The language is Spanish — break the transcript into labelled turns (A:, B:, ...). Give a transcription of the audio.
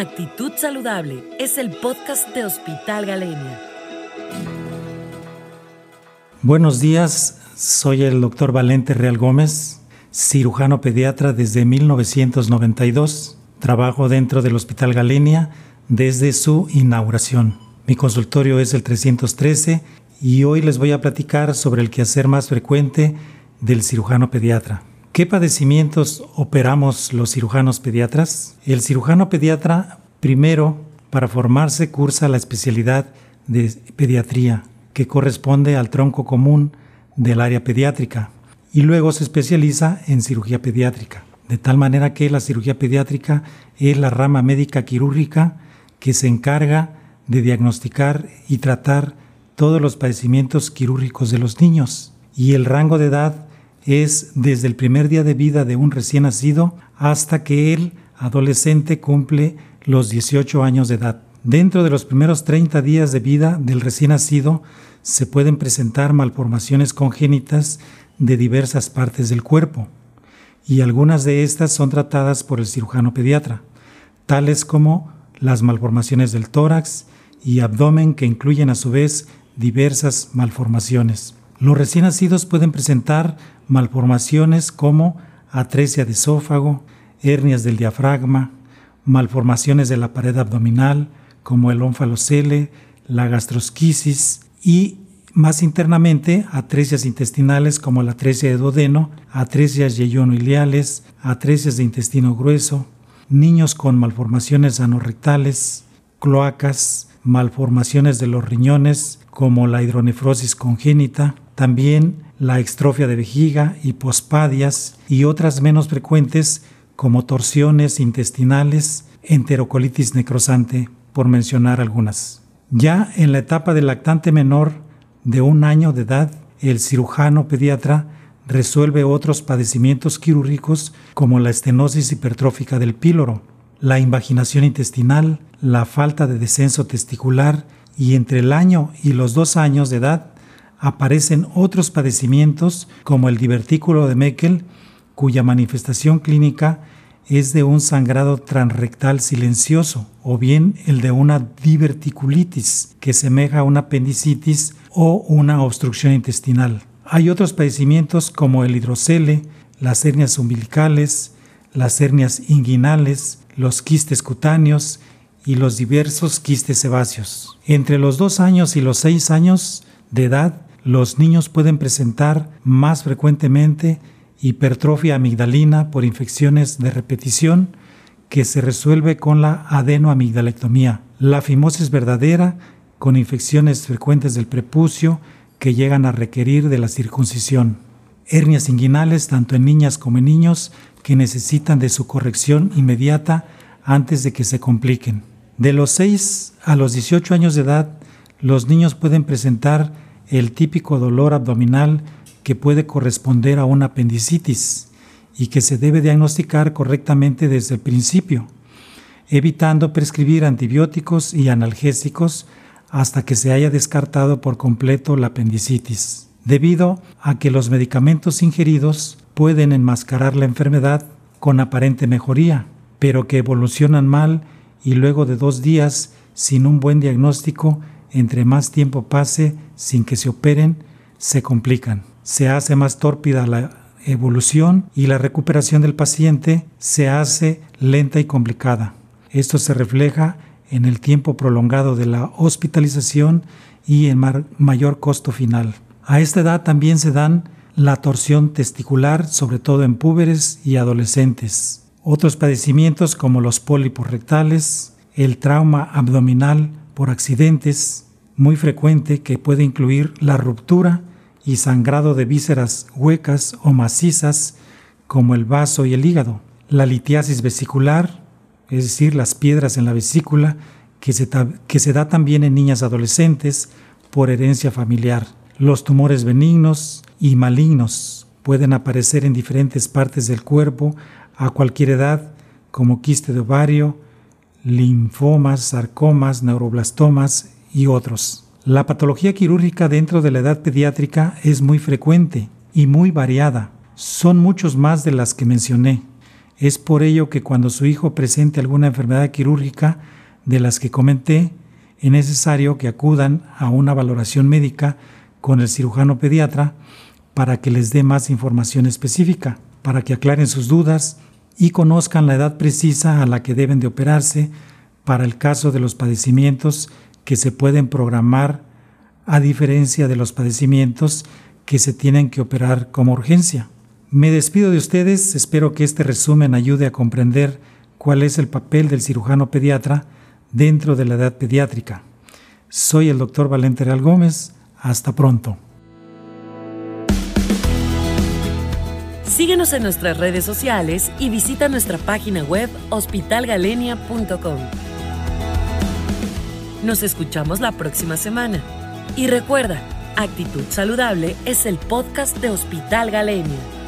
A: Actitud Saludable es el podcast de Hospital Galenia.
B: Buenos días, soy el doctor Valente Real Gómez, cirujano pediatra desde 1992. Trabajo dentro del Hospital Galenia desde su inauguración. Mi consultorio es el 313 y hoy les voy a platicar sobre el quehacer más frecuente del cirujano pediatra. ¿Qué padecimientos operamos los cirujanos pediatras? El cirujano pediatra primero, para formarse, cursa la especialidad de pediatría, que corresponde al tronco común del área pediátrica, y luego se especializa en cirugía pediátrica, de tal manera que la cirugía pediátrica es la rama médica quirúrgica que se encarga de diagnosticar y tratar todos los padecimientos quirúrgicos de los niños, y el rango de edad es desde el primer día de vida de un recién nacido hasta que el adolescente cumple los 18 años de edad. Dentro de los primeros 30 días de vida del recién nacido se pueden presentar malformaciones congénitas de diversas partes del cuerpo y algunas de estas son tratadas por el cirujano pediatra, tales como las malformaciones del tórax y abdomen que incluyen a su vez diversas malformaciones. Los recién nacidos pueden presentar malformaciones como atresia de esófago, hernias del diafragma, malformaciones de la pared abdominal como el ónfalocele, la gastrosquisis y más internamente atresias intestinales como la atresia de duodeno, atresias yeyonoileales, atresias de intestino grueso, niños con malformaciones anorrectales, cloacas, malformaciones de los riñones como la hidronefrosis congénita, también la extrofia de vejiga, hipospadias y otras menos frecuentes como torsiones intestinales, enterocolitis necrosante, por mencionar algunas. Ya en la etapa del lactante menor de un año de edad, el cirujano pediatra resuelve otros padecimientos quirúrgicos como la estenosis hipertrófica del píloro, la invaginación intestinal, la falta de descenso testicular y entre el año y los dos años de edad aparecen otros padecimientos como el divertículo de Meckel, cuya manifestación clínica es de un sangrado transrectal silencioso o bien el de una diverticulitis que semeja a una apendicitis o una obstrucción intestinal. Hay otros padecimientos como el hidrocele, las hernias umbilicales, las hernias inguinales, los quistes cutáneos y los diversos quistes sebáceos. Entre los dos años y los seis años de edad los niños pueden presentar más frecuentemente hipertrofia amigdalina por infecciones de repetición que se resuelve con la adenoamigdalectomía, la fimosis verdadera con infecciones frecuentes del prepucio que llegan a requerir de la circuncisión, hernias inguinales tanto en niñas como en niños que necesitan de su corrección inmediata antes de que se compliquen. De los 6 a los 18 años de edad, los niños pueden presentar el típico dolor abdominal que puede corresponder a una apendicitis y que se debe diagnosticar correctamente desde el principio, evitando prescribir antibióticos y analgésicos hasta que se haya descartado por completo la apendicitis, debido a que los medicamentos ingeridos pueden enmascarar la enfermedad con aparente mejoría, pero que evolucionan mal y luego de dos días sin un buen diagnóstico entre más tiempo pase sin que se operen, se complican. Se hace más tórpida la evolución y la recuperación del paciente se hace lenta y complicada. Esto se refleja en el tiempo prolongado de la hospitalización y en mayor costo final. A esta edad también se dan la torsión testicular, sobre todo en púberes y adolescentes. Otros padecimientos como los pólipos rectales, el trauma abdominal por accidentes muy frecuente que puede incluir la ruptura y sangrado de vísceras huecas o macizas como el vaso y el hígado, la litiasis vesicular, es decir, las piedras en la vesícula, que se, que se da también en niñas adolescentes por herencia familiar. Los tumores benignos y malignos pueden aparecer en diferentes partes del cuerpo a cualquier edad, como quiste de ovario, linfomas, sarcomas, neuroblastomas y otros. La patología quirúrgica dentro de la edad pediátrica es muy frecuente y muy variada. Son muchos más de las que mencioné. Es por ello que cuando su hijo presente alguna enfermedad quirúrgica de las que comenté, es necesario que acudan a una valoración médica con el cirujano pediatra para que les dé más información específica, para que aclaren sus dudas y conozcan la edad precisa a la que deben de operarse para el caso de los padecimientos que se pueden programar a diferencia de los padecimientos que se tienen que operar como urgencia. Me despido de ustedes, espero que este resumen ayude a comprender cuál es el papel del cirujano pediatra dentro de la edad pediátrica. Soy el doctor Valente Real Gómez, hasta pronto.
A: Síguenos en nuestras redes sociales y visita nuestra página web hospitalgalenia.com. Nos escuchamos la próxima semana. Y recuerda, Actitud Saludable es el podcast de Hospital Galenia.